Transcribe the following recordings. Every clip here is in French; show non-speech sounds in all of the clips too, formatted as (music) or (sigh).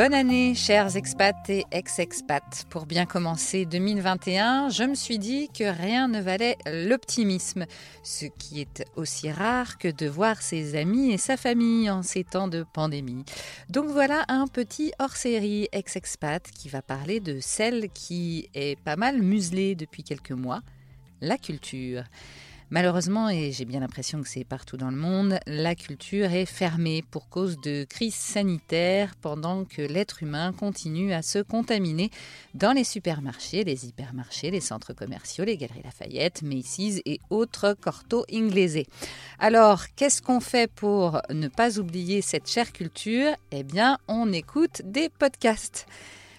Bonne année, chers expats et ex-expats. Pour bien commencer 2021, je me suis dit que rien ne valait l'optimisme, ce qui est aussi rare que de voir ses amis et sa famille en ces temps de pandémie. Donc voilà un petit hors-série ex-expat qui va parler de celle qui est pas mal muselée depuis quelques mois, la culture. Malheureusement, et j'ai bien l'impression que c'est partout dans le monde, la culture est fermée pour cause de crise sanitaire pendant que l'être humain continue à se contaminer dans les supermarchés, les hypermarchés, les centres commerciaux, les galeries Lafayette, Macy's et autres cortos inglésés. Alors, qu'est-ce qu'on fait pour ne pas oublier cette chère culture? Eh bien, on écoute des podcasts.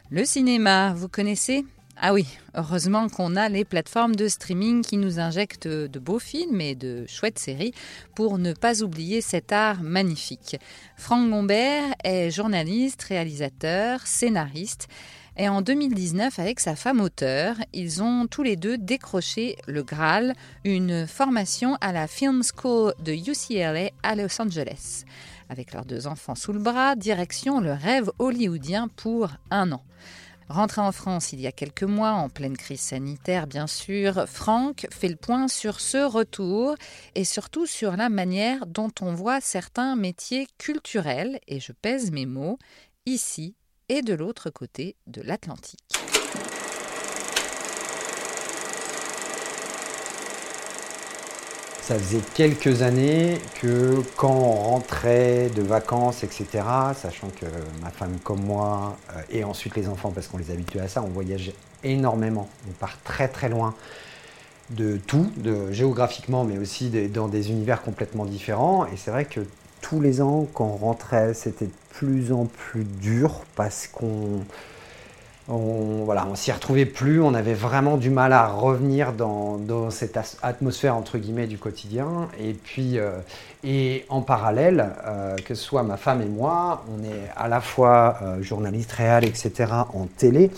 Le cinéma, vous connaissez? Ah oui, heureusement qu'on a les plateformes de streaming qui nous injectent de beaux films et de chouettes séries pour ne pas oublier cet art magnifique. Franck Gombert est journaliste, réalisateur, scénariste. Et en 2019, avec sa femme auteur, ils ont tous les deux décroché le Graal, une formation à la Film School de UCLA à Los Angeles. Avec leurs deux enfants sous le bras, direction le rêve hollywoodien pour un an. Rentré en France il y a quelques mois, en pleine crise sanitaire bien sûr, Franck fait le point sur ce retour et surtout sur la manière dont on voit certains métiers culturels, et je pèse mes mots, ici et de l'autre côté de l'Atlantique. Ça faisait quelques années que quand on rentrait de vacances, etc., sachant que ma femme comme moi, euh, et ensuite les enfants, parce qu'on les habituait à ça, on voyage énormément. On part très très loin de tout, géographiquement, mais aussi dans des univers complètement différents. Et c'est vrai que tous les ans, quand on rentrait, c'était de plus en plus dur parce qu'on on voilà, on s'y retrouvait plus, on avait vraiment du mal à revenir dans, cette atmosphère entre guillemets du quotidien. Et puis, euh, et en parallèle, euh, que ce soit ma femme et moi, on est à la fois euh, journaliste réel, etc. en télé,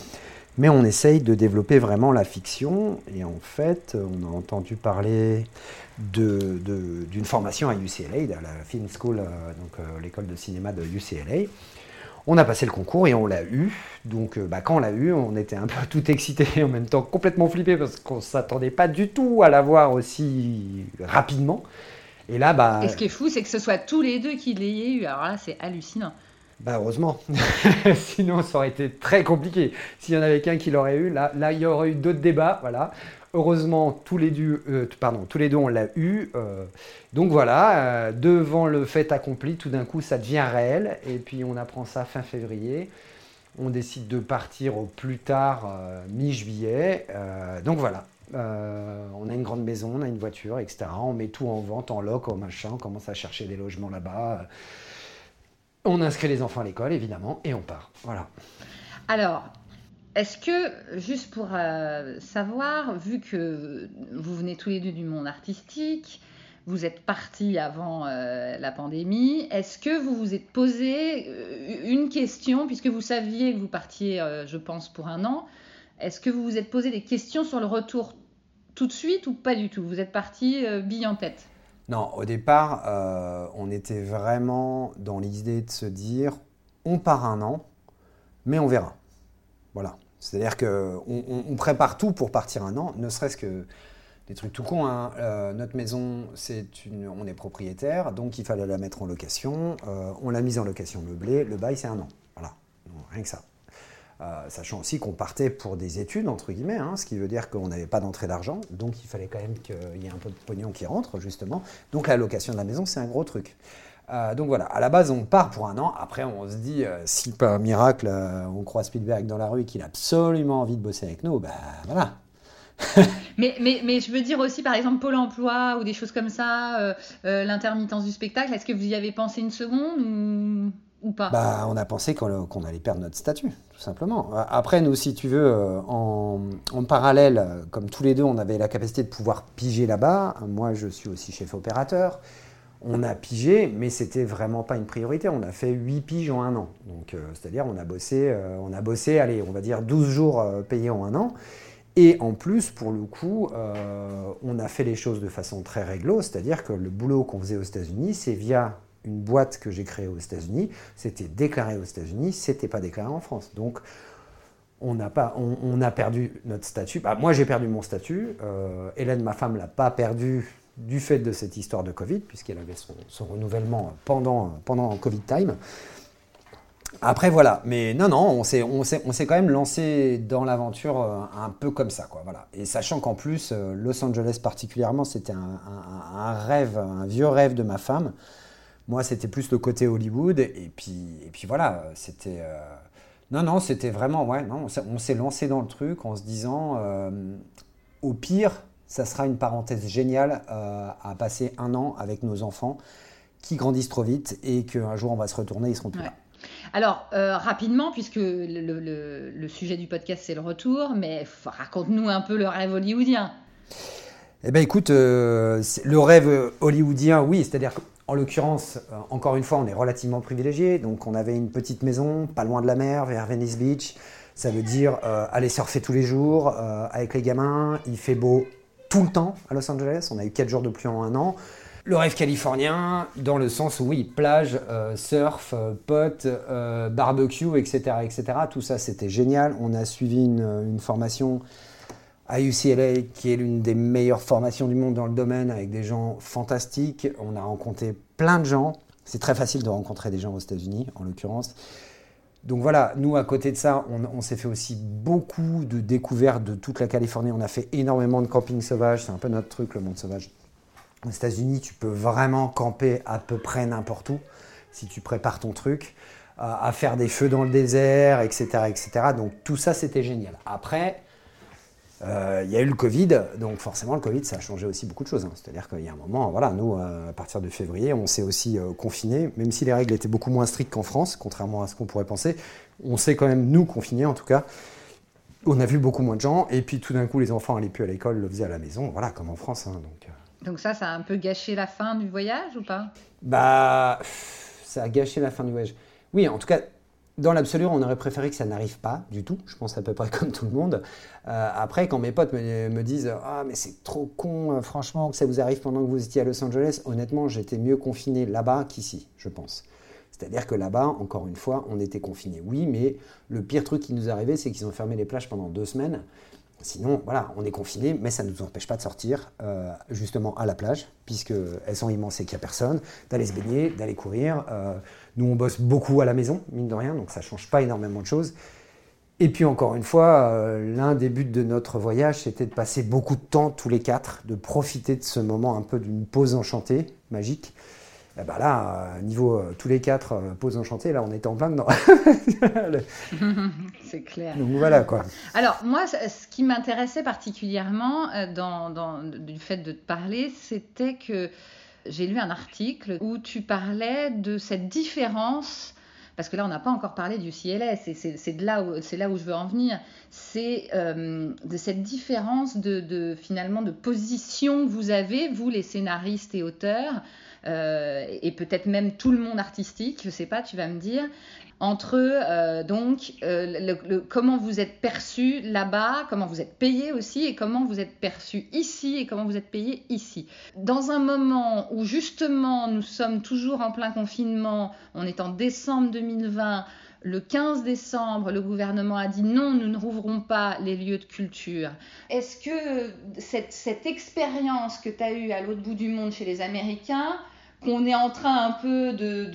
mais on essaye de développer vraiment la fiction. Et en fait, on a entendu parler d'une formation à UCLA, à la Film School, donc l'école de cinéma de UCLA. On a passé le concours et on l'a eu. Donc euh, bah, quand on l'a eu, on était un (laughs) peu tout excité et en même temps complètement flippé parce qu'on ne s'attendait pas du tout à l'avoir aussi rapidement. Et là, bah. Et ce qui est fou, c'est que ce soit tous les deux qui l'ayez eu. Alors là, c'est hallucinant. Bah heureusement. (laughs) Sinon, ça aurait été très compliqué. S'il y en avait qu'un qui l'aurait eu, là, il y aurait eu d'autres débats. Voilà. Heureusement, tous les deux, euh, tous les deux on l'a eu. Euh, donc voilà, euh, devant le fait accompli, tout d'un coup, ça devient réel. Et puis on apprend ça fin février. On décide de partir au plus tard mi-juillet. donc voilà, on a une grande maison, on a une voiture, etc. On met tout en vente, en loc, machin. On commence à chercher des logements là-bas. On inscrit les enfants à l'école, évidemment, et on part. Voilà. Alors, est-ce que, juste pour euh, savoir, vu que vous venez tous les deux du monde artistique, vous êtes partis avant euh, la pandémie, est-ce que vous vous êtes posé euh, une question, puisque vous saviez que vous partiez, je pense, pour un an, est-ce que vous vous êtes posé des questions sur le retour tout de suite ou pas du tout? Vous êtes parti bille en tête? Non, au départ, on était vraiment dans l'idée de se dire, on part un an, mais on verra. Voilà. C'est-à-dire qu'on on, prépare tout pour partir un an, ne serait-ce que des trucs tout cons. Hein. Euh, notre maison, c'est une, on est propriétaire, donc il fallait la mettre en location. Euh, on l'a mise en location meublée. Le bail, c'est un an. Voilà, rien que ça. Euh, sachant aussi qu'on partait pour des études, entre guillemets, hein, ce qui veut dire qu'on n'avait pas d'entrée d'argent, donc il fallait quand même qu'il y ait un peu de pognon qui rentre, justement. Donc la location de la maison, c'est un gros truc. Euh, donc voilà, à la base, on part pour un an. Après, on se dit, euh, si par miracle, on croise Spielberg dans la rue et qu'il a absolument envie de bosser avec nous, ben voilà. (laughs) mais, je veux dire aussi, par exemple, Pôle emploi ou des choses comme ça, l'intermittence du spectacle, est-ce que vous y avez pensé une seconde ou, bah, On a pensé qu'on allait perdre notre statut, tout simplement. Après, nous, si tu veux, en, en, parallèle, comme tous les deux, on avait la capacité de pouvoir piger là-bas. Moi, je suis aussi chef opérateur on a pigé, mais c'était vraiment pas une priorité. On a fait 8 piges en un an. Donc, euh, c'est-à-dire, on a bossé, euh, on a bossé, allez, on va dire 12 jours euh, payés en un an. Et en plus, pour le coup, on a fait les choses de façon très réglo, c'est-à-dire que le boulot qu'on faisait aux États-Unis, c'est via une boîte que j'ai créée aux États-Unis, c'était déclaré aux États-Unis, c'était pas déclaré en France. Donc, on a, pas, on, a perdu notre statut. Bah, moi, j'ai perdu mon statut. Euh, Hélène, ma femme, l'a pas perdu du fait de cette histoire de Covid, puisqu'elle avait son, renouvellement pendant, Covid time. Après, voilà. Mais non, non, on s'est, on s'est, on s'est quand même lancé dans l'aventure euh, un peu comme ça, quoi. Voilà. Et sachant qu'en plus, euh, Los Angeles particulièrement, c'était un, rêve, un vieux rêve de ma femme. Moi, c'était plus le côté Hollywood. Et puis, et puis voilà, c'était. Non, non, c'était vraiment, ouais, non, on s'est lancé dans le truc en se disant, euh, au pire, ça sera une parenthèse géniale euh, à passer un an avec nos enfants qui grandissent trop vite et qu'un jour on va se retourner, ils seront plus là. Alors, euh, rapidement, puisque le, sujet du podcast c'est le retour, mais raconte-nous un peu le rêve hollywoodien. Eh bien écoute, le rêve hollywoodien, oui, c'est-à-dire en l'occurrence, euh, encore une fois, on est relativement privilégié. Donc, on avait une petite maison, pas loin de la mer, vers Venice Beach. Ça veut dire euh, aller surfer tous les jours euh, avec les gamins. Il fait beau tout le temps à Los Angeles. On a eu 4 jours de pluie en un an. Le rêve californien, dans le sens où, oui, plage, surf, potes, barbecue, etc., etc. Tout ça, c'était génial. On a suivi une formation à qui est l'une des meilleures formations du monde dans le domaine, avec des gens fantastiques. On a rencontré plein de gens. C'est très facile de rencontrer des gens aux États-Unis, en l'occurrence. Donc voilà, nous, à côté de ça, on, s'est fait aussi beaucoup de découvertes de toute la Californie. On a fait énormément de camping sauvage. C'est un peu notre truc, le monde sauvage. Aux États-Unis, tu peux vraiment camper à peu près n'importe où si tu prépares ton truc, à faire des feux dans le désert, etc. etc. Donc tout ça, c'était génial. Après, il y a eu le Covid, donc forcément le Covid ça a changé aussi beaucoup de choses. Hein. C'est-à-dire qu'il y a un moment, voilà, nous euh, à partir de février, on s'est aussi euh, confiné, même si les règles étaient beaucoup moins strictes qu'en France, contrairement à ce qu'on pourrait penser. On s'est quand même nous confinés en tout cas. On a vu beaucoup moins de gens, et puis tout d'un coup les enfants allaient plus à l'école, le faisaient à la maison, voilà comme en France. Hein, donc, donc ça, ça a un peu gâché la fin du voyage ou pas? Bah, ça a gâché la fin du voyage. Oui, en tout cas, dans l'absolu, on aurait préféré que ça n'arrive pas du tout. Je pense à peu près (laughs) comme tout le monde. Euh, après, quand mes potes me, disent Ah, mais c'est trop con, euh, franchement, que ça vous arrive pendant que vous étiez à Los Angeles, honnêtement, j'étais mieux confiné là-bas qu'ici, je pense. C'est-à-dire que là-bas, encore une fois, on était confiné. Oui, mais le pire truc qui nous arrivait, c'est qu'ils ont fermé les plages pendant deux semaines. Sinon, voilà, on est confiné, mais ça ne nous empêche pas de sortir euh, justement à la plage, puisqu'elles sont immenses et qu'il n'y a personne, d'aller se baigner, d'aller courir. Euh, nous, on bosse beaucoup à la maison, mine de rien, donc ça ne change pas énormément de choses. Et puis encore une fois, euh, l'un des buts de notre voyage, c'était de passer beaucoup de temps tous les quatre, de profiter de ce moment un peu d'une pause enchantée, magique, eh ben là, euh, niveau euh, tous les quatre euh, poses enchantées, là, on était en plein dedans. (laughs) (laughs) c'est clair. Donc voilà quoi. Alors moi, ce qui m'intéressait particulièrement dans, dans, du fait de te parler, c'était que j'ai lu un article où tu parlais de cette différence parce que là, on n'a pas encore parlé du CLS, c'est là, où, là où je veux en venir, c'est de cette différence de, de, finalement de position que vous avez, vous les scénaristes et auteurs, euh, et peut-être même tout le monde artistique, je sais pas, tu vas me dire, entre euh, donc euh, comment vous êtes perçu là-bas, comment vous êtes payé aussi, et comment vous êtes perçu ici et comment vous êtes payé ici. Dans un moment où justement nous sommes toujours en plein confinement, on est en décembre 2020. Le 15 décembre, le gouvernement a dit non, nous ne rouvrons pas les lieux de culture. Est-ce que cette expérience que tu as eue à l'autre bout du monde chez les Américains, qu'on est en train un peu de,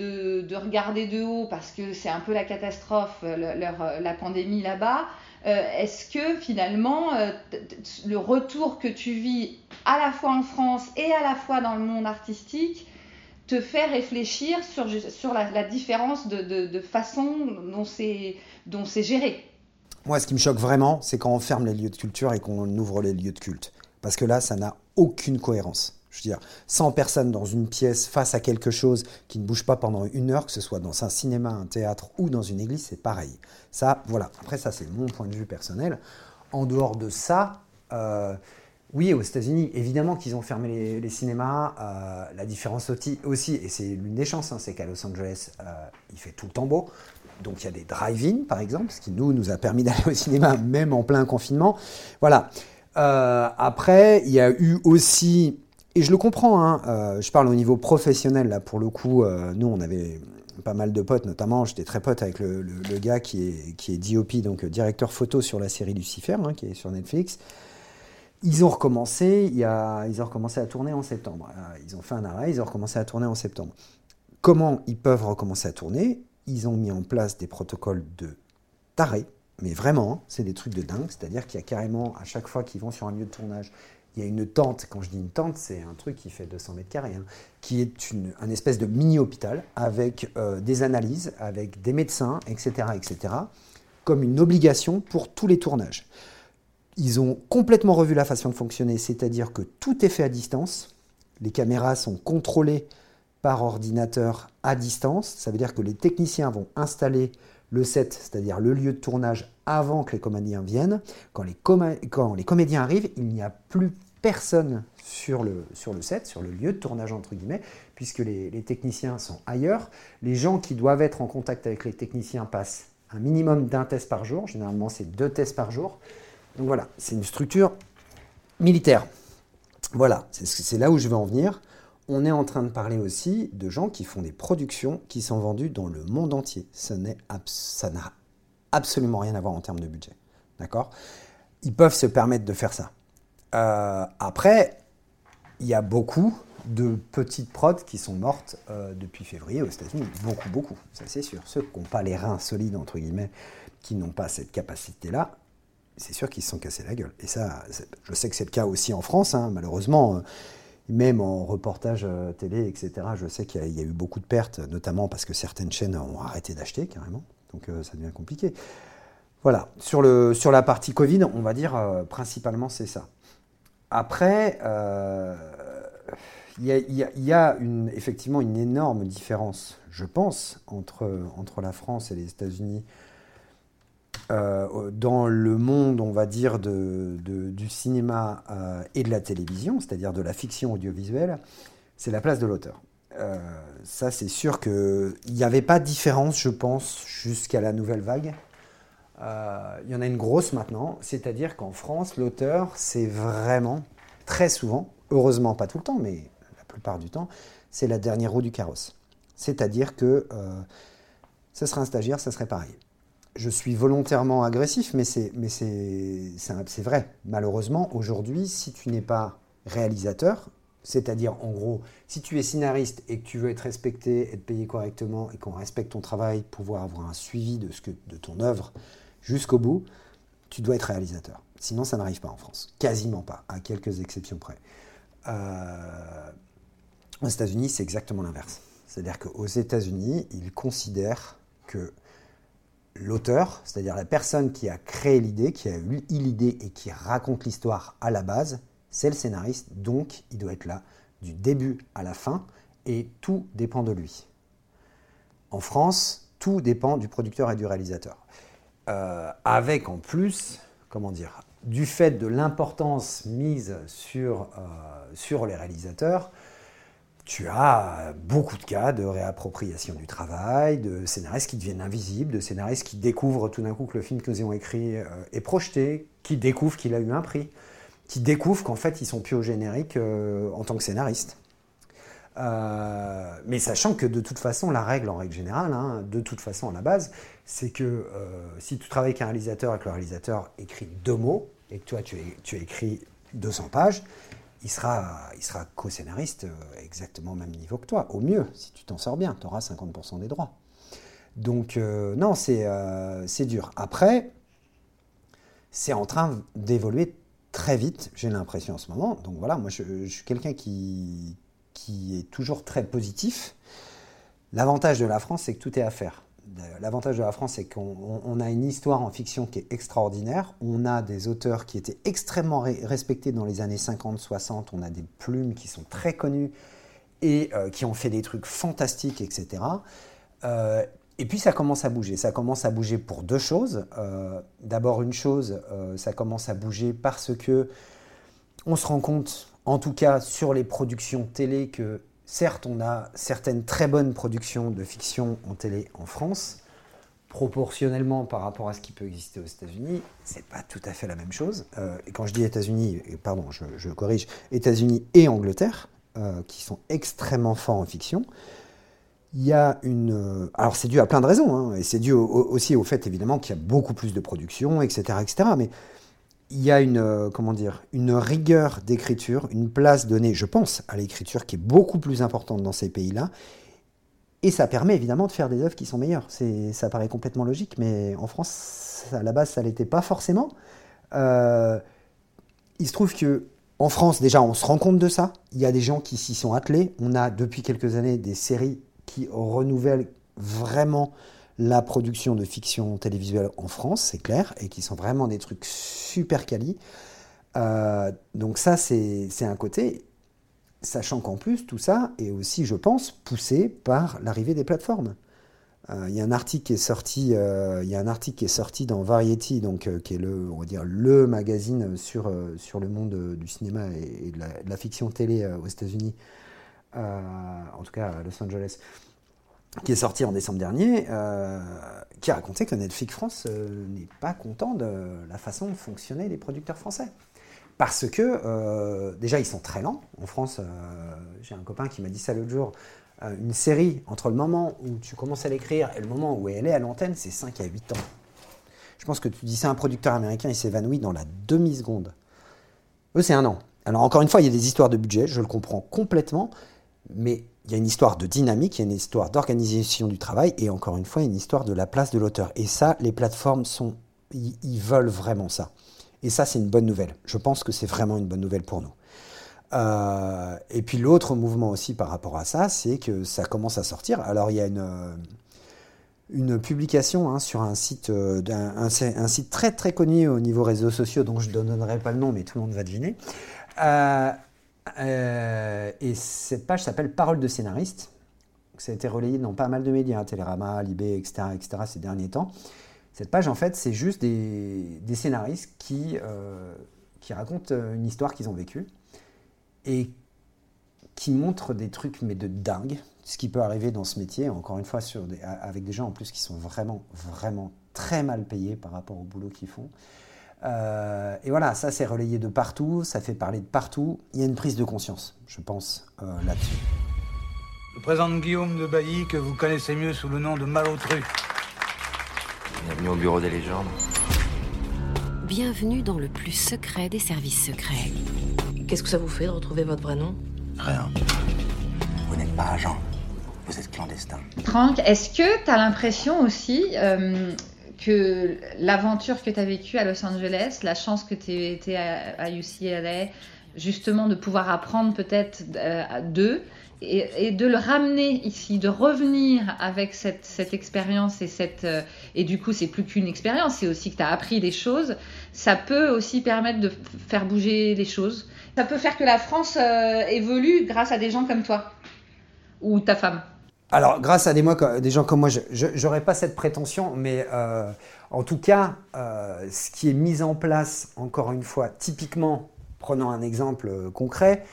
de, regarder de haut parce que c'est un peu la catastrophe, leur, la pandémie là-bas, euh, est-ce que finalement euh, le retour que tu vis à la fois en France et à la fois dans le monde artistique te fait réfléchir sur, sur la, différence de, de, façon dont c'est géré? Moi, ce qui me choque vraiment, c'est quand on ferme les lieux de culture et qu'on ouvre les lieux de culte. Parce que là, ça n'a aucune cohérence. Je dire, 100 personnes dans une pièce face à quelque chose qui ne bouge pas pendant une heure, que ce soit dans un cinéma, un théâtre ou dans une église, c'est pareil. Ça, voilà. Après, ça, c'est mon point de vue personnel. En dehors de ça, euh, oui, aux États-Unis, évidemment qu'ils ont fermé les, cinémas. Euh, la différence aussi, et c'est l'une des chances, hein, c'est qu'à Los Angeles, euh, il fait tout le temps beau. Donc il y a des drive-in, par exemple, ce qui nous, nous a permis (laughs) d'aller au cinéma même en plein confinement. Voilà. après, il y a eu aussi Et je le comprends, hein, euh, je parle au niveau professionnel, là pour le coup, euh, nous on avait pas mal de potes, notamment j'étais très pote avec le, gars qui est, qui est DOP, donc directeur photo sur la série Lucifer, hein, qui est sur Netflix. Ils ont recommencé, ils ont recommencé à tourner en septembre. Ils ont fait un arrêt, ils ont recommencé à tourner en septembre. Comment ils peuvent recommencer à tourner? Ils ont mis en place des protocoles de taré, mais vraiment, hein, c'est des trucs de dingue. C'est-à-dire qu'il y a carrément, à chaque fois qu'ils vont sur un lieu de tournage, il y a une tente. Quand je dis une tente, c'est un truc qui fait 200 mètres carrés, hein, qui est une, un espèce de mini-hôpital avec euh, des analyses, avec des médecins, etc., etc., comme une obligation pour tous les tournages. Ils ont complètement revu la façon de fonctionner, c'est-à-dire que tout est fait à distance. Les caméras sont contrôlées par ordinateur à distance. Ça veut dire que les techniciens vont installer le set, c'est-à-dire le lieu de tournage avant que les comédiens viennent. Quand les, quand les comédiens arrivent, il n'y a plus personne sur le, sur le set, sur le lieu de tournage entre guillemets, puisque les, techniciens sont ailleurs. Les gens qui doivent être en contact avec les techniciens passent un minimum d'un test par jour. Généralement, c'est deux tests par jour. Donc voilà, c'est une structure militaire. Voilà, c'est là où je veux en venir on est en train de parler aussi de gens qui font des productions qui sont vendues dans le monde entier. Ça n'a absolument rien à voir en termes de budget. D'accord? Ils peuvent se permettre de faire ça. Euh, après, il y a beaucoup de petites prods qui sont mortes euh, depuis février aux États-Unis. Beaucoup, beaucoup, ça c'est sûr. Ceux qui n'ont pas les reins solides, entre guillemets, qui n'ont pas cette capacité-là, c'est sûr qu'ils se sont cassés la gueule. Et ça, je sais que c'est le cas aussi en France, hein. malheureusement. Euh, même en reportage télé, etc., je sais qu'il y, a eu beaucoup de pertes, notamment parce que certaines chaînes ont arrêté d'acheter carrément. Donc ça devient compliqué. Voilà, sur, le, sur la partie Covid, on va dire principalement c'est ça. Après, il y a, effectivement une énorme différence, je pense, entre, entre la France et les États-Unis euh, dans le monde, on va dire, de, du cinéma euh, et de la télévision, c'est-à-dire de la fiction audiovisuelle, c'est la place de l'auteur. Euh, ça, c'est sûr qu'il n'y avait pas de différence, je pense, jusqu'à la nouvelle vague. Il y en a une grosse maintenant, c'est-à-dire qu'en France, l'auteur, c'est vraiment, très souvent, heureusement pas tout le temps, mais la plupart du temps, c'est la dernière roue du carrosse. C'est-à-dire que ce serait un stagiaire, ça serait pareil je suis volontairement agressif, mais c'est vrai. Malheureusement, aujourd'hui, si tu n'es pas réalisateur, c'est-à-dire en gros, si tu es scénariste et que tu veux être respecté, être payé correctement et qu'on respecte ton travail, pouvoir avoir un suivi de ton œuvre jusqu'au bout, tu dois être réalisateur. Sinon, ça n'arrive pas en France. Quasiment pas, à quelques exceptions près. Euh, aux États-Unis, c'est exactement l'inverse. C'est-à-dire qu'aux États-Unis, ils considèrent que l'auteur, c'est-à-dire la personne qui a créé l'idée, qui a eu l'idée et qui raconte l'histoire à la base, c'est le scénariste, donc il doit être là du début à la fin et tout dépend de lui. En France, tout dépend du producteur et du réalisateur. Euh, avec en plus, comment dire, du fait de l'importance mise sur, euh, sur les réalisateurs, tu as beaucoup de cas de réappropriation du travail, de scénaristes qui deviennent invisibles, de scénaristes qui découvrent tout d'un coup que le film qu'ils ont écrit euh, est projeté, qui découvrent qu'il a eu un prix, qui découvrent qu'en fait ils sont plus au générique en tant que scénaristes. Mais sachant que de toute façon, la règle en règle générale, hein, de toute façon à la base, c'est que si tu travailles avec un réalisateur et que le réalisateur écrit deux mots, et que toi tu, tu as écrit 200 pages, il sera, il co-scénariste euh, exactement au même niveau que toi. Au mieux, si tu t'en sors bien, tu auras 50% des droits. Donc, euh, non, euh, c'est dur. Après, c'est en train d'évoluer très vite, j'ai l'impression en ce moment. Donc voilà, moi je, je suis quelqu'un qui, qui est toujours très positif. L'avantage de la France, c'est que tout est à faire. L'avantage de la France, c'est qu'on a une histoire en fiction qui est extraordinaire. On a des auteurs qui étaient extrêmement respectés dans les années 50-60. On a des plumes qui sont très connues et euh, qui ont fait des trucs fantastiques, etc. Euh, et puis ça commence à bouger. Ça commence à bouger pour deux choses. Euh, d'abord une chose, ça commence à bouger parce que on se rend compte, en tout cas sur les productions télé, que Certes, on a certaines très bonnes productions de fiction en télé en France. proportionnellement par rapport à ce qui peut exister aux États-Unis, c'est pas tout à fait la même chose. Euh, et quand je dis États-Unis, pardon, je, corrige, États-Unis et Angleterre, euh, qui sont extrêmement forts en fiction, il y a une. Euh, alors c'est dû à plein de raisons, hein, et c'est dû aussi au fait évidemment qu'il y a beaucoup plus de production, etc., etc. Mais il y a une, comment dire, une rigueur d'écriture, une place donnée, je pense, à l'écriture qui est beaucoup plus importante dans ces pays-là, et ça permet évidemment de faire des œuvres qui sont meilleures. Ça paraît complètement logique, mais en France, à la base, ça ne l'était pas forcément. Euh, il se trouve que en France, déjà, on se rend compte de ça. Il y a des gens qui s'y sont attelés. On a depuis quelques années des séries qui renouvellent vraiment la production de fiction télévisuelle en France, c'est clair, et qui sont vraiment des trucs super quali. Euh, donc ça, c'est un côté. Sachant qu'en plus, tout ça est aussi, je pense, poussé par l'arrivée des plateformes. Euh, il y a un article qui est sorti, euh, il y a un article qui est sorti dans Variety, donc qui est le, on dire le magazine sur sur le monde du cinéma et, de, la, fiction télé aux États-Unis, en tout cas à Los Angeles, qui est sorti en décembre dernier, qui a raconté que Netflix France n'est pas content de la façon de fonctionner des producteurs français. Parce que euh, déjà, ils sont très lents. En France, euh, j'ai un copain qui m'a dit ça l'autre jour. Euh, une série, entre le moment où tu commences à l'écrire et le moment où elle est à l'antenne, c'est 5 à 8 ans. Je pense que tu dis ça à un producteur américain, il s'évanouit dans la demi-seconde. Eux, c'est un an. Alors, encore une fois, il y a des histoires de budget, je le comprends complètement, mais il y a une histoire de dynamique, il y a une histoire d'organisation du travail, et encore une fois, une histoire de la place de l'auteur. Et ça, les plateformes sont. ils veulent vraiment ça. Et ça, c'est une bonne nouvelle. Je pense que c'est vraiment une bonne nouvelle pour nous. Euh, et puis l'autre mouvement aussi par rapport à ça, c'est que ça commence à sortir. Alors il y a une, euh, une publication hein, sur un site, euh, un, site très très connu au niveau réseaux sociaux, dont je ne donnerai pas le nom, mais tout le monde va deviner. Et cette page s'appelle Parole de scénariste. Ça a été relayé dans pas mal de médias, Télérama, Libé, etc., etc. ces derniers temps. Cette page, en fait, c'est juste des, scénaristes qui, euh, qui racontent euh, une histoire qu'ils ont vécue et qui montrent des trucs, mais de dingue, ce qui peut arriver dans ce métier, encore une fois, avec des gens en plus qui sont vraiment, vraiment très mal payés par rapport au boulot qu'ils font. Euh, et voilà, ça c'est relayé de partout, ça fait parler de partout. Il y a une prise de conscience, je pense, là-dessus. Je présente Guillaume de Bailly, que vous connaissez mieux sous le nom de Malotru. Bienvenue au bureau des légendes. Bienvenue dans le plus secret des services secrets. Qu'est-ce que ça vous fait de retrouver votre vrai nom? Rien. Vous n'êtes pas agent, vous êtes clandestin. Franck, est-ce que tu as l'impression aussi euh, que l'aventure que tu as vécue à Los Angeles, la chance que tu étais à, à UCLA, justement de pouvoir apprendre peut-être euh, d'eux, et, de le ramener ici, de revenir avec cette, cette expérience et cette euh, et du coup c'est plus qu'une expérience, c'est aussi que tu as appris des choses. Ça peut aussi permettre de faire bouger les choses. Ça peut faire que la France euh, évolue grâce à des gens comme toi ou ta femme. Alors grâce à des, gens comme moi, je n'aurais pas cette prétention, mais euh, en tout cas, ce qui est mis en place, encore une fois, typiquement, prenant un exemple concret,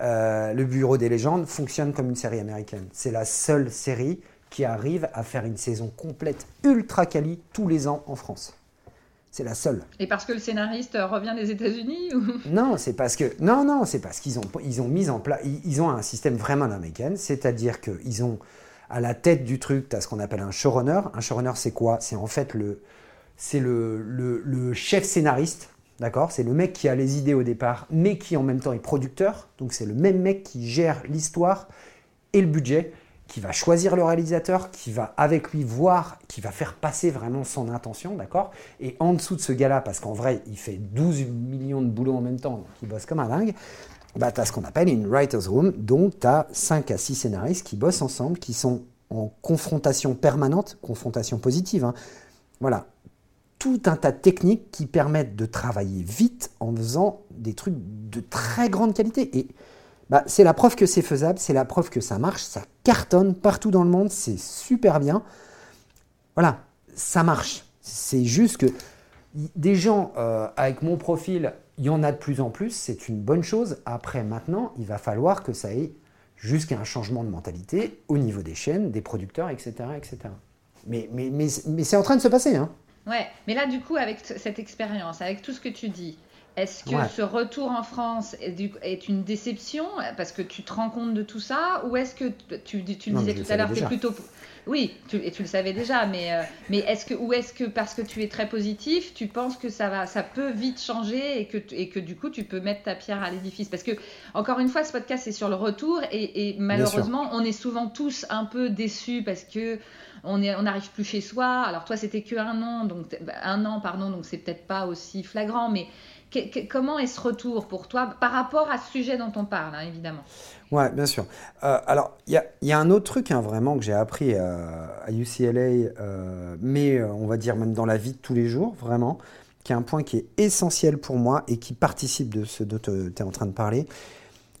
euh, le Bureau des légendes fonctionne comme une série américaine. C'est la seule série qui arrive à faire une saison complète ultra quali tous les ans en France. C'est la seule. Et parce que le scénariste revient des États-Unis ou... (laughs) Non, c'est parce que non, non, c'est parce qu'ils ont ils ont mis en place, ils ont un système vraiment américain, c'est-à-dire qu'ils ont à la tête du truc, tu as ce qu'on appelle un showrunner. Un showrunner, c'est quoi? C'est en fait le c'est le, le chef scénariste D'accord? C'est le mec qui a les idées au départ, mais qui en même temps est producteur. Donc c'est le même mec qui gère l'histoire et le budget, qui va choisir le réalisateur, qui va avec lui voir, qui va faire passer vraiment son intention, d'accord? Et en dessous de ce gars-là, parce qu'en vrai, il fait 12 millions de boulots en même temps, donc il bosse comme un dingue, bah, tu as ce qu'on appelle une writer's room, donc tu as 5 à 6 scénaristes qui bossent ensemble, qui sont en confrontation permanente, confrontation positive. Hein. Voilà, tout un tas de techniques qui permettent de travailler vite en faisant des trucs de très grande qualité. Et bah, c'est la preuve que c'est faisable, c'est la preuve que ça marche, ça cartonne partout dans le monde, c'est super bien. Voilà, ça marche. C'est juste que des gens euh, avec mon profil, il y en a de plus en plus, c'est une bonne chose. Après, maintenant, il va falloir que ça ait jusqu'à un changement de mentalité au niveau des chaînes, des producteurs, etc. etc. Mais, mais, mais, mais c'est en train de se passer. Hein. Ouais, mais là, du coup, avec cette expérience, avec tout ce que tu dis, est-ce que Ouais. ce retour en France est, du- est une déception parce que tu te rends compte de tout ça Ou est-ce que tu, tu Non, disais le tout à l'heure, tu es plutôt. Oui, tu, et tu le savais déjà, mais, euh, mais est-ce que, ou est-ce que parce que tu es très positif, tu penses que ça, va, ça peut vite changer et que, t- et que du coup tu peux mettre ta pierre à l'édifice? Parce que, encore une fois, ce podcast c'est sur le retour et, et malheureusement, on est souvent tous un peu déçus parce que on est- on n'arrive plus chez soi. Alors toi, c'était que un an, donc un an, pardon, donc c'est peut-être pas aussi flagrant, mais comment est ce retour pour toi par rapport à ce sujet dont on parle, hein, évidemment? Ouais, bien sûr. Euh, alors, il y a, un autre truc hein, vraiment que j'ai appris euh, à UCLA, euh, mais on va dire même dans la vie de tous les jours, vraiment, qui est un point qui est essentiel pour moi et qui participe de ce dont tu es en train de parler,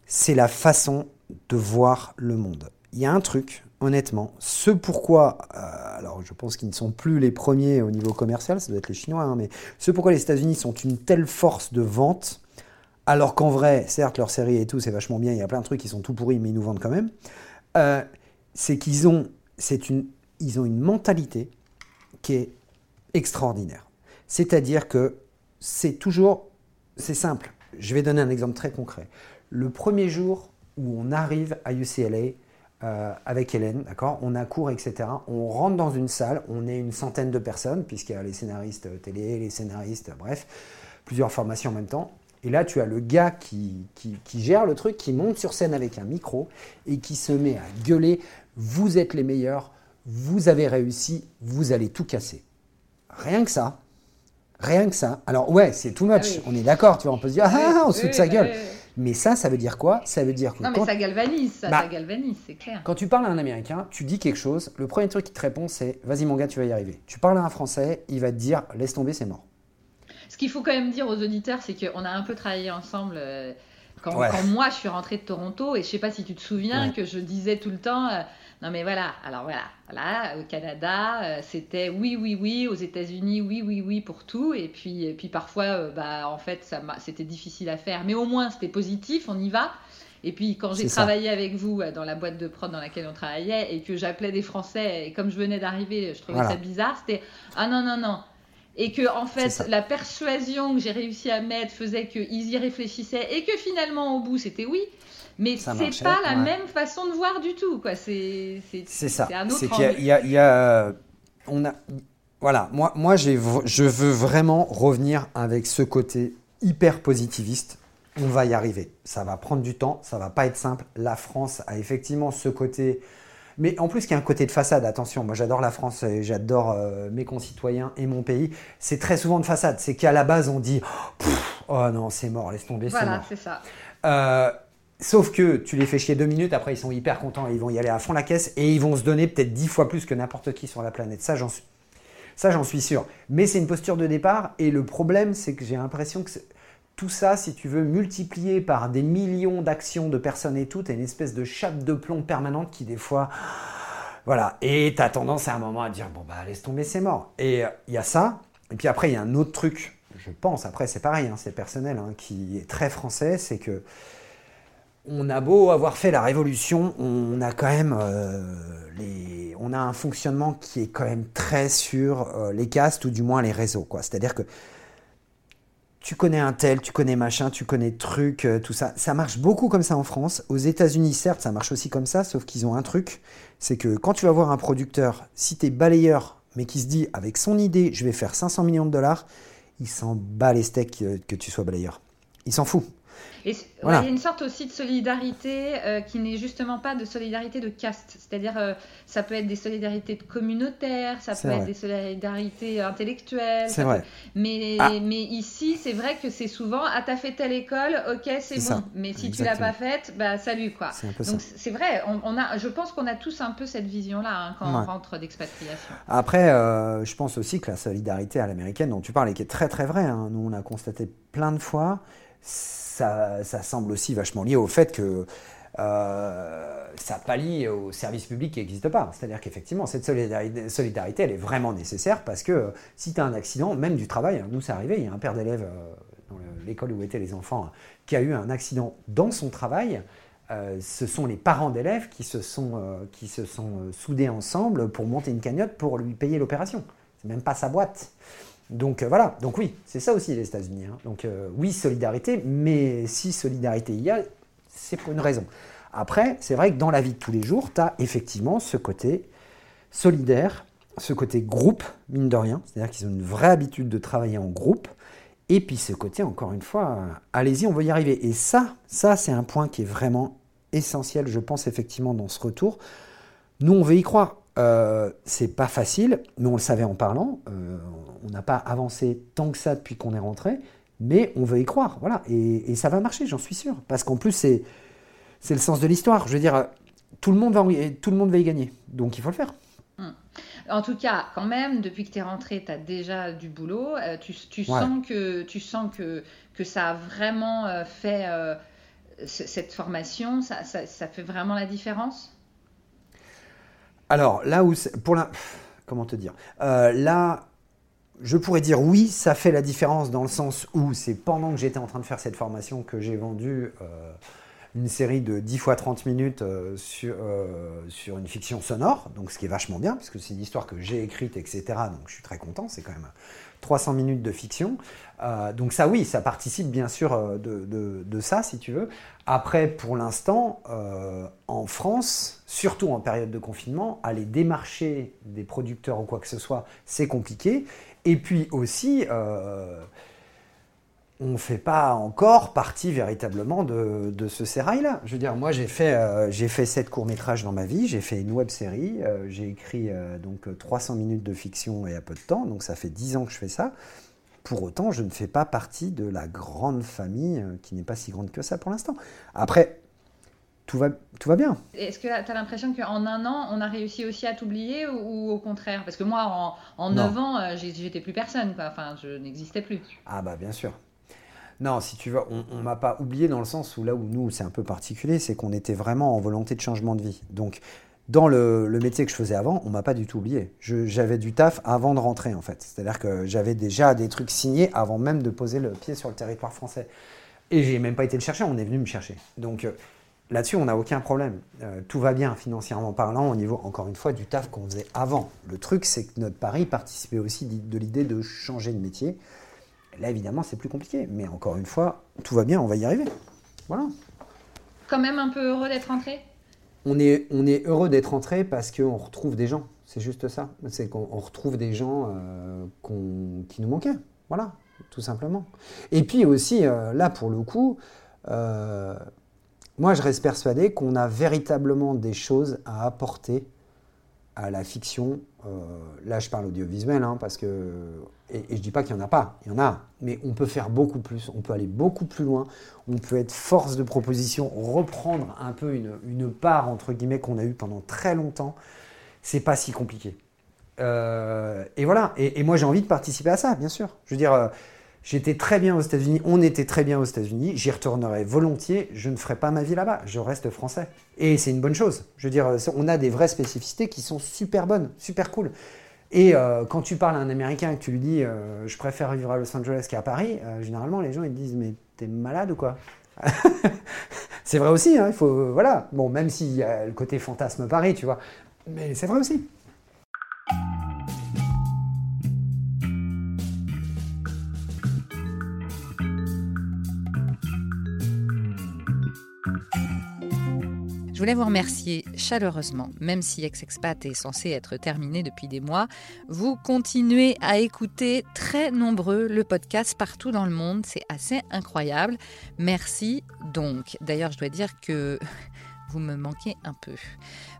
c'est la façon de voir le monde. Il y a un truc, honnêtement, ce pourquoi, euh, alors je pense qu'ils ne sont plus les premiers au niveau commercial, ça doit être les Chinois, hein, mais ce pourquoi les États-Unis sont une telle force de vente, alors qu'en vrai, certes, leur série et tout, c'est vachement bien, il y a plein de trucs qui sont tout pourris, mais ils nous vendent quand même, euh, c'est qu'ils ont, une, ont une mentalité qui est extraordinaire. C'est-à-dire que c'est toujours, c'est simple. Je vais donner un exemple très concret. Le premier jour où on arrive à UCLA euh, avec Hélène, d'accord, on a cours, etc. On rentre dans une salle, on est une centaine de personnes, puisqu'il y a les scénaristes télé, les scénaristes, bref, plusieurs formations en même temps. Et là, tu as le gars qui, qui, qui gère le truc, qui monte sur scène avec un micro et qui se met à gueuler Vous êtes les meilleurs, vous avez réussi, vous allez tout casser. Rien que ça. Rien que ça. Alors, ouais, c'est too much. Ah oui. On est d'accord, tu vois, on peut se dire Ah, on se fout de sa gueule. oui, oui. Mais ça, ça veut dire quoi? Ça veut dire que Non, mais quand, ça galvanise, ça, Bah, ça galvanise, c'est clair. quand tu parles à un Américain, tu dis quelque chose, le premier truc qui te répond, c'est Vas-y, mon gars, tu vas y arriver. Tu parles à un Français, il va te dire Laisse tomber, c'est mort. Ce qu'il faut quand même dire aux auditeurs, c'est qu'on a un peu travaillé ensemble. euh, Quand, Ouais. quand moi je suis rentrée de Toronto, et je sais pas si tu te souviens Ouais. que je disais tout le temps, euh, non mais voilà, alors voilà, voilà, au Canada, euh, c'était oui, oui, oui, aux États-Unis, oui, oui, oui pour tout, et puis, et puis parfois, euh, bah, en fait, ça c'était difficile à faire, mais au moins c'était positif, on y va. Et puis quand j'ai ça. travaillé avec vous dans la boîte de prod dans laquelle on travaillait et que j'appelais des Français et comme je venais d'arriver, je trouvais Voilà. ça bizarre, c'était ah non non non. Et que en fait la persuasion que j'ai réussi à mettre faisait qu'ils y réfléchissaient et que finalement au bout c'était oui. Mais c'est pas la ouais. même façon de voir du tout quoi. C'est ça. C'est un autre C'est qu'il y y y a- on a, voilà. Moi, moi, je veux vraiment revenir avec ce côté hyper positiviste. On va y arriver. Ça va prendre du temps. Ça va pas être simple. La France a effectivement ce côté. Mais en plus, il y a un côté de façade. Attention, moi j'adore la France, et j'adore euh, mes concitoyens et mon pays. C'est très souvent de façade. C'est qu'à la base, on dit oh, pff, oh non, c'est mort, laisse tomber, c'est Voilà, c'est ça. Euh, sauf que tu les fais chier deux minutes, après ils sont hyper contents et ils vont y aller à fond la caisse et ils vont se donner peut-être dix fois plus que n'importe qui sur la planète. Ça, j'en suis, sûr. Mais c'est une posture de départ et le problème, c'est que j'ai l'impression que tout ça, si tu veux multiplier par des millions d'actions de personnes et tout, t'as une espèce de chape de plomb permanente qui des fois... Voilà, et tu as tendance à un moment à dire, bon bah laisse tomber, c'est mort. Et euh, il y a ça, et puis après il y a un autre truc, je pense, après c'est pareil, hein, c'est personnel, hein, qui est très français, c'est que on a beau avoir fait la révolution, on a quand même euh, on a un fonctionnement qui est quand même très sur euh, les castes ou du moins les réseaux. C'est-à-dire que tu connais un tel, tu connais machin, tu connais truc, euh, tout ça. Ça marche beaucoup comme ça en France. Aux États-Unis, certes, ça marche aussi comme ça, sauf qu'ils ont un truc, c'est que quand tu vas voir un producteur, si tu es balayeur, mais qui se dit avec son idée, je vais faire 500 millions de dollars, il s'en bat les steaks que tu sois balayeur. Il s'en fout. Et c- ouais, il y a une sorte aussi de solidarité euh, qui n'est justement pas de solidarité de caste. C'est-à-dire, euh, ça peut être des solidarités de communautaires, ça peut vrai. être des solidarités intellectuelles. C'est vrai. peut- Mais, Ah. mais ici, c'est vrai que c'est souvent Ah, t'as fait telle école, ok, c'est bon. ça. Mais si tu l'as Exactement. pas faite, bah salut quoi. Donc c'est vrai, on, on a, je pense qu'on a tous un peu cette vision-là hein, quand on rentre d'expatriation. Après, euh, je pense aussi que la solidarité à l'américaine dont tu parles et qui est très très vraie, hein, nous on a constaté plein de fois, ça, semble aussi vachement lié au fait que euh, ça pallie au service public qui n'existe pas. C'est-à-dire qu'effectivement, cette solidarité, elle est vraiment nécessaire parce que euh, si tu as un accident, même du travail, hein, nous c'est arrivé, il y a un père d'élève euh, dans le- l'école où étaient les enfants hein, qui a eu un accident dans son travail. euh, ce sont les parents d'élèves qui se sont, qui se sont soudés ensemble pour monter une cagnotte pour lui payer l'opération. C'est même pas sa boîte. Donc voilà, donc oui, c'est ça aussi les États-Unis. hein. Donc oui, solidarité, mais si solidarité il y a, c'est pour une raison. Après, c'est vrai que dans la vie de tous les jours, tu as effectivement ce côté solidaire, ce côté groupe, mine de rien, c'est-à-dire qu'ils ont une vraie habitude de travailler en groupe, et puis ce côté, encore une fois, euh, allez-y, on va y arriver. Et ça, ça c'est un point qui est vraiment essentiel, je pense, effectivement, dans ce retour. Nous, on veut y croire. Euh, c'est pas facile, mais on le savait en parlant. Euh, on n'a pas avancé tant que ça depuis qu'on est rentré, mais on veut y croire. Voilà. Et, et ça va marcher, j'en suis sûr. Parce qu'en plus, c'est, c'est le sens de l'histoire. Je veux dire, tout le, monde va, y- tout le monde va y gagner. Donc il faut le faire. En tout cas, quand même, depuis que tu es rentré, tu as déjà du boulot. Euh, tu, tu Ouais. sens, que, tu sens que, que ça a vraiment fait ce- cette formation, ça, ça, ça fait vraiment la différence? Alors là où, pour la, comment te dire, Euh, là, je pourrais dire oui, ça fait la différence dans le sens où c'est pendant que j'étais en train de faire cette formation que j'ai vendu euh, une série de 10 fois 30 minutes sur, euh, sur une fiction sonore, donc ce qui est vachement bien, parce que c'est une histoire que j'ai écrite, etc. Donc je suis très content, c'est quand même 300 minutes de fiction. Euh, donc ça oui, ça participe bien sûr euh, de, de- ça, si tu veux. Après, pour l'instant, euh, en France, surtout en période de confinement, aller démarcher des producteurs ou quoi que ce soit, c'est compliqué. Et puis aussi, on ne fait pas encore partie véritablement de, de ce sérail-là. Je veux dire, moi, j'ai fait, euh, j'ai fait sept courts-métrages dans ma vie, j'ai fait une web-série, euh, j'ai écrit euh, donc euh, 300 minutes de fiction et à peu de temps, donc ça fait 10 ans que je fais ça. Pour autant, je ne fais pas partie de la grande famille euh, qui n'est pas si grande que ça pour l'instant. Après, tout va, tout va bien. Est-ce que tu as l'impression qu'en un an, on a réussi aussi à t'oublier ou, ou au contraire? Parce que moi, en, en Non. 9 ans, euh, j'étais plus personne, quoi. Enfin, je n'existais plus. Ah bah bien sûr. Non, si tu veux, on, on m'a pas oublié dans le sens où là où nous c'est un peu particulier, c'est qu'on était vraiment en volonté de changement de vie. Donc dans le, métier que je faisais avant, on m'a pas du tout oublié. J'avais du taf avant de rentrer en fait. C'est-à-dire que j'avais déjà des trucs signés avant même de poser le pied sur le territoire français. Et j'ai même pas été le chercher, on est venu me chercher. Donc euh, là-dessus, on n'a aucun problème. Euh, tout va bien financièrement parlant au niveau, encore une fois, du taf qu'on faisait avant. Le truc, c'est que notre pari participait aussi de l'idée de changer de métier. Là, évidemment, c'est plus compliqué. Mais encore une fois, tout va bien, on va y arriver. Voilà. Quand même un peu heureux d'être rentré? On est, on est heureux d'être rentré parce qu'on retrouve des gens. C'est juste ça. C'est qu'on on retrouve des gens euh, qui nous manquaient. Voilà, tout simplement. Et puis aussi, euh, là, pour le coup, euh, moi, je reste persuadé qu'on a véritablement des choses à apporter à la fiction. Euh, là, je parle audiovisuel, hein, parce que. Et, je dis pas qu'il n'y en a pas, il y en a, mais on peut faire beaucoup plus, on peut aller beaucoup plus loin, on peut être force de proposition, reprendre un peu une, une part, entre guillemets, qu'on a eue pendant très longtemps. C'est pas si compliqué. Euh, et voilà, et, et moi j'ai envie de participer à ça, bien sûr. Je veux dire, euh, j'étais très bien aux États-Unis, on était très bien aux États-Unis, j'y retournerai volontiers, je ne ferai pas ma vie là-bas, je reste français. Et c'est une bonne chose. Je veux dire, on a des vraies spécificités qui sont super bonnes, super cool. Et euh, quand tu parles à un Américain et que tu lui dis euh, je préfère vivre à Los Angeles qu'à Paris, euh, généralement les gens ils te disent mais t'es malade ou quoi? (laughs) C'est vrai aussi, hein, il faut voilà. Bon, même s'il y a le côté fantasme Paris, tu vois, mais c'est vrai aussi. Je voulais vous remercier chaleureusement, même si Ex-Expat est censé être terminé depuis des mois. Vous continuez à écouter très nombreux le podcast partout dans le monde. C'est assez incroyable. Merci donc. D'ailleurs, je dois dire que (laughs) vous me manquez un peu.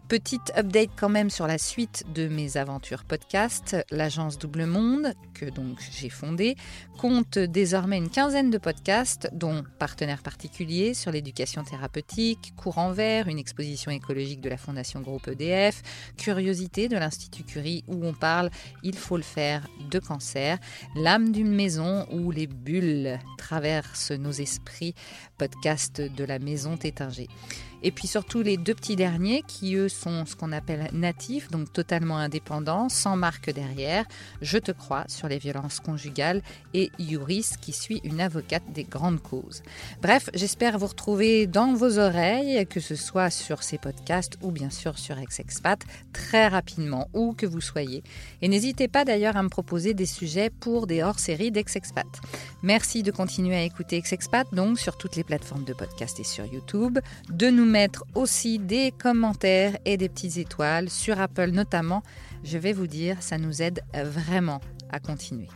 Petite update quand même sur la suite de mes aventures podcast. L'agence Double Monde, que donc j'ai fondée, compte désormais une quinzaine de podcasts, dont Partenaires particuliers sur l'éducation thérapeutique, Courant vert, une exposition écologique de la Fondation Groupe EDF, Curiosité de l'Institut Curie, où on parle, il faut le faire, de cancer, L'âme d'une maison, où les bulles traversent nos esprits podcast de la maison Tétinger. Et puis surtout les deux petits derniers qui eux sont ce qu'on appelle natifs, donc totalement indépendants, sans marque derrière. Je te crois sur les violences conjugales et Yuris qui suit une avocate des grandes causes. Bref, j'espère vous retrouver dans vos oreilles, que ce soit sur ces podcasts ou bien sûr sur Ex-Expat, très rapidement, où que vous soyez. Et n'hésitez pas d'ailleurs à me proposer des sujets pour des hors-séries d'Ex-Expat. Merci de continuer à écouter Ex-Expat, donc sur toutes les plateformes de podcast et sur YouTube, de nous mettre aussi des commentaires et des petites étoiles sur Apple notamment. Je vais vous dire, ça nous aide vraiment à continuer.